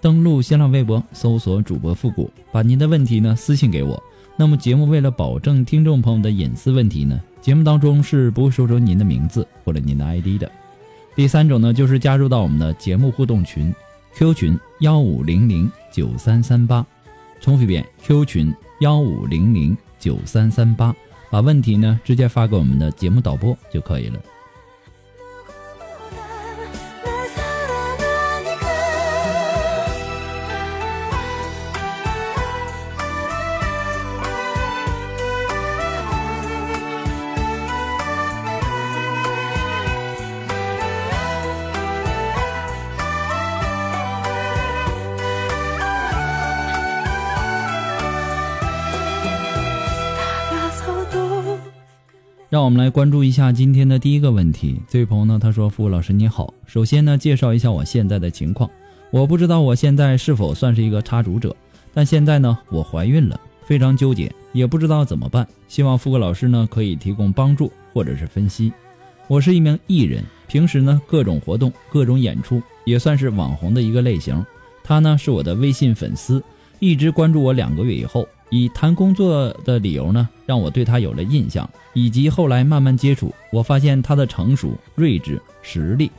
登录新浪微博，搜索主播复古，把您的问题呢私信给我。那么节目为了保证听众朋友的隐私问题呢，节目当中是不会说出您的名字或者您的 ID 的。第三种呢，就是加入到我们的节目互动群，Q 群幺五零零九三三八，重复一遍，Q 群幺五零零九三三八，把问题呢直接发给我们的节目导播就可以了。让我们来关注一下今天的第一个问题。这位朋友呢，他说：“付老师你好，首先呢，介绍一下我现在的情况。我不知道我现在是否算是一个插足者，但现在呢，我怀孕了，非常纠结，也不知道怎么办。希望付个老师呢可以提供帮助或者是分析。我是一名艺人，平时呢各种活动、各种演出，也算是网红的一个类型。他呢是我的微信粉丝，一直关注我两个月以后。”以谈工作的理由呢，让我对他有了印象，以及后来慢慢接触，我发现他的成熟、睿智、实力。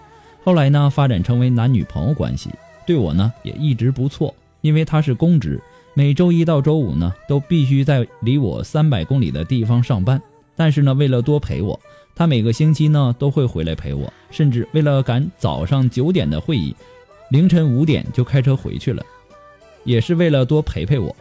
后来呢，发展成为男女朋友关系，对我呢也一直不错。因为他是公职，每周一到周五呢都必须在离我三百公里的地方上班。但是呢，为了多陪我，他每个星期呢都会回来陪我，甚至为了赶早上九点的会议，凌晨五点就开车回去了，也是为了多陪陪我。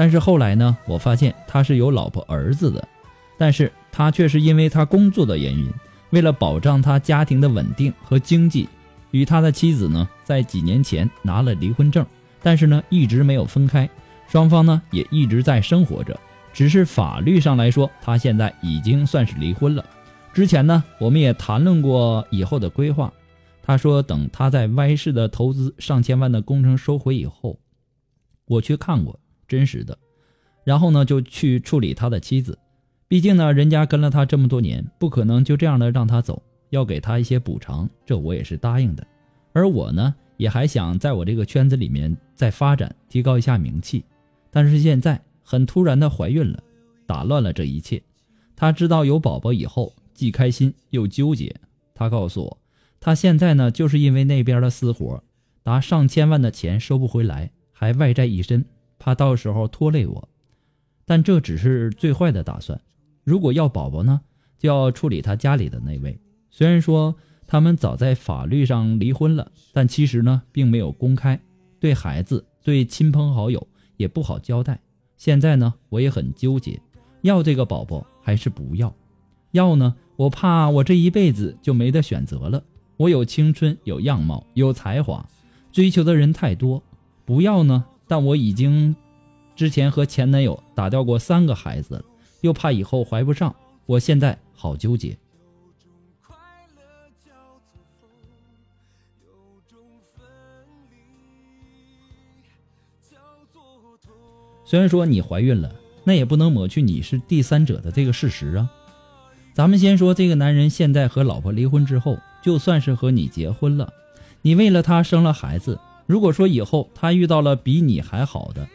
但是后来呢，我发现他是有老婆儿子的，但是他却是因为他工作的原因，为了保障他家庭的稳定和经济，与他的妻子呢在几年前拿了离婚证，但是呢一直没有分开，双方呢也一直在生活着，只是法律上来说，他现在已经算是离婚了。之前呢，我们也谈论过以后的规划，他说等他在 Y 市的投资上千万的工程收回以后，我去看过。真实的，然后呢，就去处理他的妻子，毕竟呢，人家跟了他这么多年，不可能就这样的让他走，要给他一些补偿，这我也是答应的。而我呢，也还想在我这个圈子里面再发展，提高一下名气。但是现在很突然的怀孕了，打乱了这一切。他知道有宝宝以后，既开心又纠结。他告诉我，他现在呢，就是因为那边的私活，拿上千万的钱收不回来，还外债一身。怕到时候拖累我，但这只是最坏的打算。如果要宝宝呢，就要处理他家里的那位。虽然说他们早在法律上离婚了，但其实呢，并没有公开，对孩子、对亲朋好友也不好交代。现在呢，我也很纠结，要这个宝宝还是不要？要呢，我怕我这一辈子就没得选择了。我有青春，有样貌，有才华，追求的人太多。不要呢？但我已经之前和前男友打掉过三个孩子，又怕以后怀不上，我现在好纠结。虽然说你怀孕了，那也不能抹去你是第三者的这个事实啊。咱们先说这个男人现在和老婆离婚之后，就算是和你结婚了，你为了他生了孩子。如果说以后他遇到了比你还好的，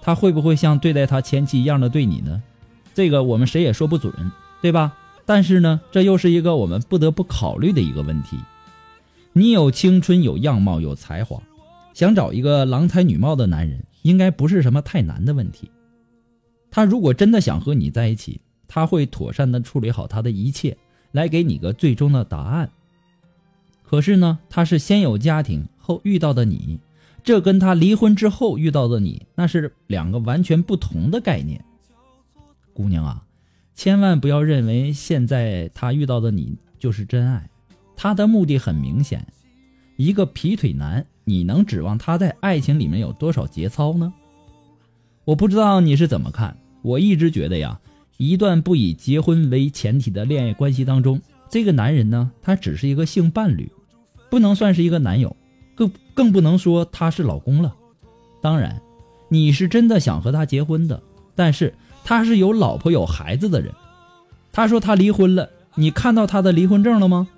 他会不会像对待他前妻一样的对你呢？这个我们谁也说不准，对吧？但是呢，这又是一个我们不得不考虑的一个问题。你有青春，有样貌，有才华，想找一个郎才女貌的男人，应该不是什么太难的问题。他如果真的想和你在一起，他会妥善的处理好他的一切，来给你个最终的答案。可是呢，他是先有家庭后遇到的你，这跟他离婚之后遇到的你，那是两个完全不同的概念。姑娘啊，千万不要认为现在他遇到的你就是真爱。他的目的很明显，一个劈腿男，你能指望他在爱情里面有多少节操呢？我不知道你是怎么看，我一直觉得呀，一段不以结婚为前提的恋爱关系当中，这个男人呢，他只是一个性伴侣，不能算是一个男友，更更不能说他是老公了。当然，你是真的想和他结婚的，但是他是有老婆有孩子的人。他说他离婚了，你看到他的离婚证了吗？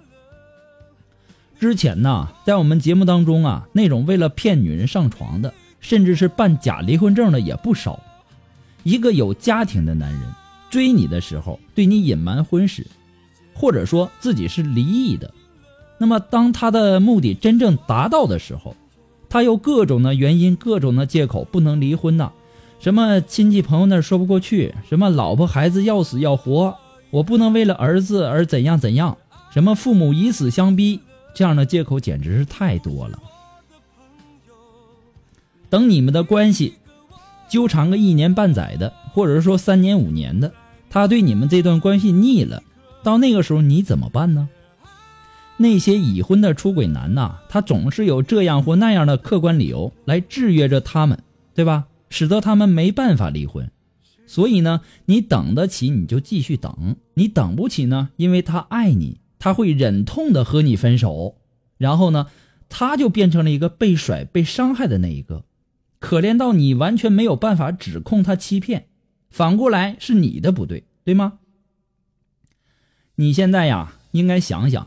之前呢，在我们节目当中啊，那种为了骗女人上床的，甚至是办假离婚证的也不少。一个有家庭的男人追你的时候，对你隐瞒婚史，或者说自己是离异的，那么当他的目的真正达到的时候，他又各种的原因、各种的借口不能离婚呐，什么亲戚朋友那说不过去，什么老婆孩子要死要活，我不能为了儿子而怎样怎样，什么父母以死相逼。这样的借口简直是太多了。等你们的关系纠缠个一年半载的，或者说三年五年的，他对你们这段关系腻了，到那个时候你怎么办呢？那些已婚的出轨男呐，他总是有这样或那样的客观理由来制约着他们，对吧？使得他们没办法离婚。所以呢，你等得起你就继续等，你等不起呢，因为他爱你。他会忍痛的和你分手，然后呢，他就变成了一个被甩、被伤害的那一个，可怜到你完全没有办法指控他欺骗，反过来是你的不对，对吗？你现在呀，应该想想，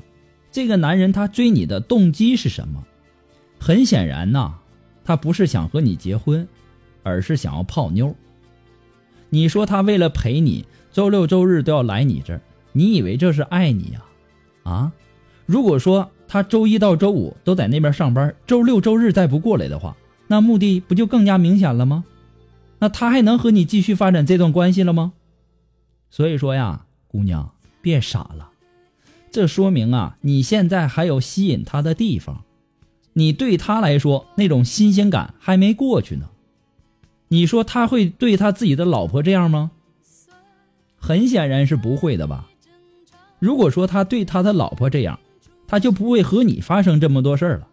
这个男人他追你的动机是什么？很显然呐，他不是想和你结婚，而是想要泡妞。你说他为了陪你，周六周日都要来你这儿，你以为这是爱你呀？啊，如果说他周一到周五都在那边上班，周六周日再不过来的话，那目的不就更加明显了吗？那他还能和你继续发展这段关系了吗？所以说呀，姑娘别傻了，这说明啊，你现在还有吸引他的地方，你对他来说那种新鲜感还没过去呢。你说他会对他自己的老婆这样吗？很显然是不会的吧。如果说他对他的老婆这样，他就不会和你发生这么多事儿了。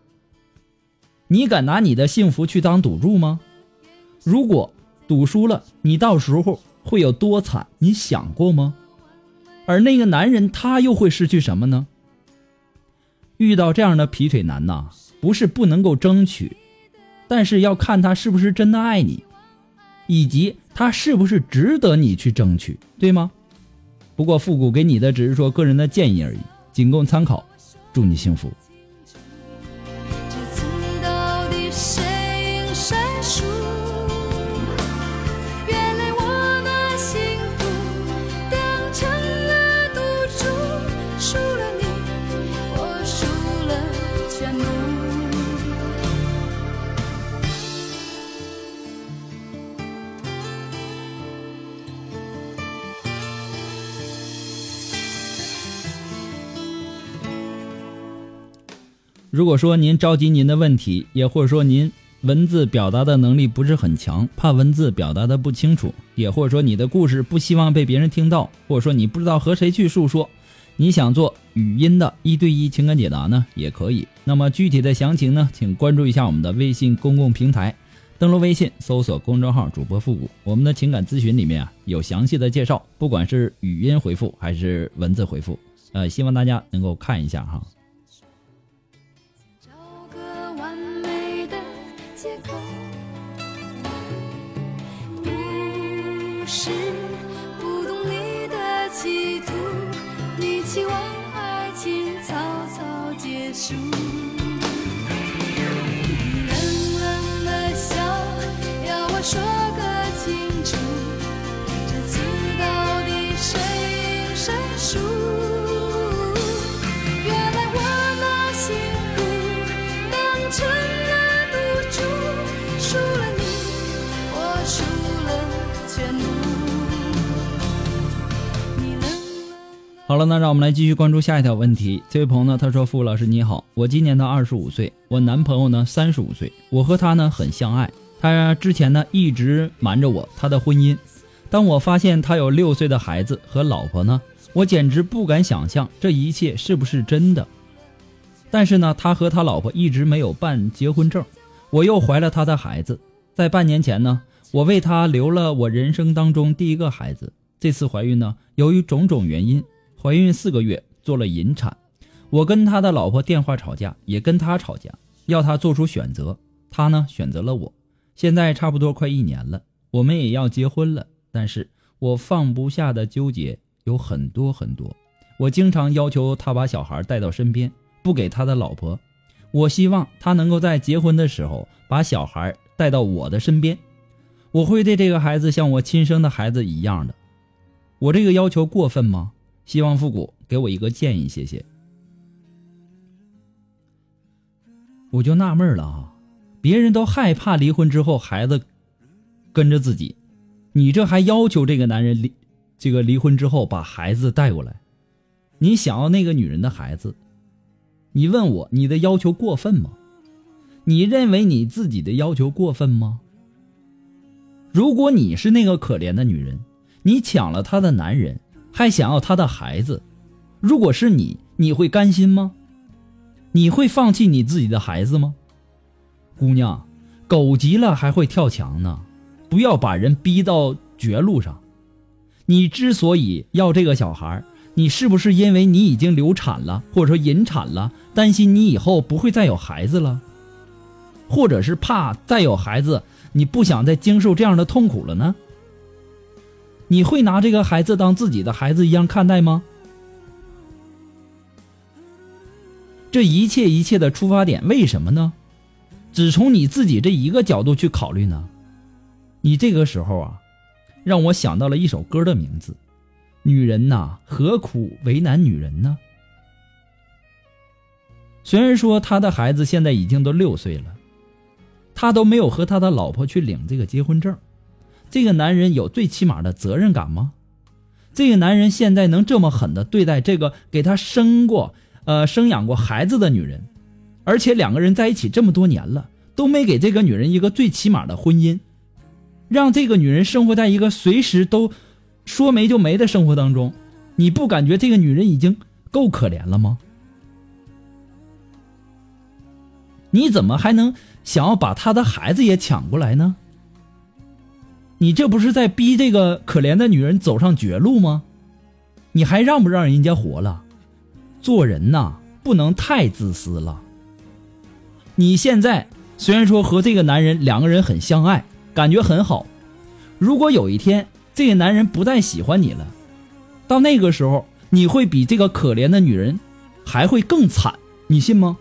你敢拿你的幸福去当赌注吗？如果赌输了，你到时候会有多惨？你想过吗？而那个男人他又会失去什么呢？遇到这样的劈腿男呐，不是不能够争取，但是要看他是不是真的爱你，以及他是不是值得你去争取，对吗？不过复古给你的只是说个人的建议而已，仅供参考。祝你幸福。如果说您着急您的问题，也或者说您文字表达的能力不是很强，怕文字表达的不清楚，也或者说你的故事不希望被别人听到，或者说你不知道和谁去诉说，你想做语音的一对一情感解答呢，也可以。那么具体的详情呢，请关注一下我们的微信公共平台，登录微信搜索公众号主播复古，我们的情感咨询里面啊有详细的介绍，不管是语音回复还是文字回复，呃，希望大家能够看一下哈。说个清楚这次到底谁原来我幸福好了那让我们来继续关注下一条问题。这位朋友呢他说付老师你好。我今年呢二十五岁我男朋友呢三十五岁。我和他呢很相爱。他之前呢一直瞒着我他的婚姻。当我发现他有六岁的孩子和老婆呢，我简直不敢想象这一切是不是真的。但是呢，他和他老婆一直没有办结婚证，我又怀了他的孩子。在半年前呢，我为他留了我人生当中第一个孩子。这次怀孕呢，由于种种原因。”怀孕四个月，做了引产。我跟他的老婆电话吵架，也跟他吵架，要他做出选择。他呢，选择了我。现在差不多快一年了，我们也要结婚了。但是我放不下的纠结有很多很多。我经常要求他把小孩带到身边，不给他的老婆。我希望他能够在结婚的时候把小孩带到我的身边。我会对这个孩子像我亲生的孩子一样的。我这个要求过分吗？希望复古给我一个建议，谢谢。我就纳闷了啊，别人都害怕离婚之后孩子跟着自己，你这还要求这个男人离这个离婚之后把孩子带过来？你想要那个女人的孩子？你问我你的要求过分吗？你认为你自己的要求过分吗？如果你是那个可怜的女人，你抢了他的男人。还想要他的孩子，如果是你，你会甘心吗？你会放弃你自己的孩子吗？姑娘，狗急了还会跳墙呢，不要把人逼到绝路上。你之所以要这个小孩，你是不是因为你已经流产了，或者说引产了，担心你以后不会再有孩子了，或者是怕再有孩子，你不想再经受这样的痛苦了呢？你会拿这个孩子当自己的孩子一样看待吗？这一切一切的出发点为什么呢？只从你自己这一个角度去考虑呢？你这个时候啊，让我想到了一首歌的名字：“女人呐，何苦为难女人呢？”虽然说他的孩子现在已经都六岁了，他都没有和他的老婆去领这个结婚证。这个男人有最起码的责任感吗？这个男人现在能这么狠的对待这个给他生过、呃生养过孩子的女人，而且两个人在一起这么多年了，都没给这个女人一个最起码的婚姻，让这个女人生活在一个随时都说没就没的生活当中，你不感觉这个女人已经够可怜了吗？你怎么还能想要把她的孩子也抢过来呢？你这不是在逼这个可怜的女人走上绝路吗？你还让不让人家活了？做人呐，不能太自私了。你现在虽然说和这个男人两个人很相爱，感觉很好，如果有一天这个男人不再喜欢你了，到那个时候你会比这个可怜的女人还会更惨，你信吗？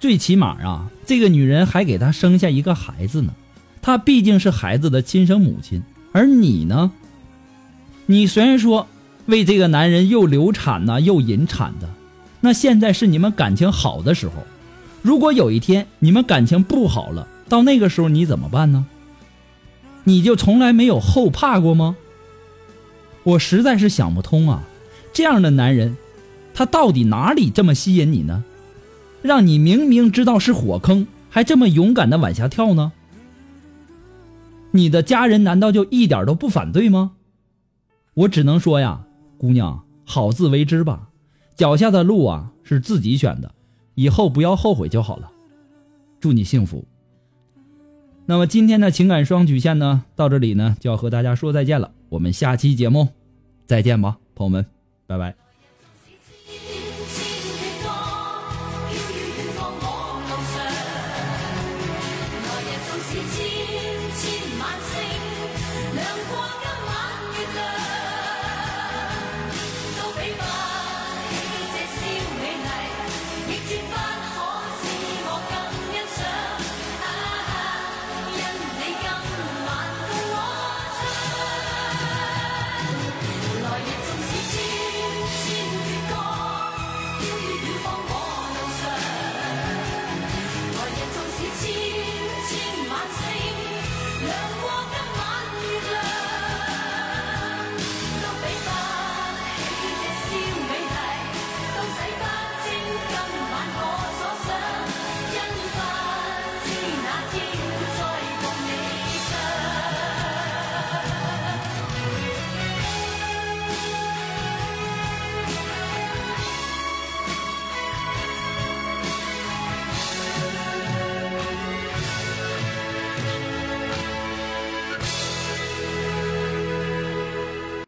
最起码啊，这个女人还给他生下一个孩子呢，她毕竟是孩子的亲生母亲。而你呢？你虽然说为这个男人又流产呢，又引产的，那现在是你们感情好的时候。如果有一天你们感情不好了，到那个时候你怎么办呢？你就从来没有后怕过吗？我实在是想不通啊，这样的男人，他到底哪里这么吸引你呢？让你明明知道是火坑，还这么勇敢的往下跳呢？你的家人难道就一点都不反对吗？我只能说呀，姑娘，好自为之吧。脚下的路啊是自己选的，以后不要后悔就好了。祝你幸福。那么今天的情感双曲线呢，到这里呢就要和大家说再见了。我们下期节目再见吧，朋友们，拜拜。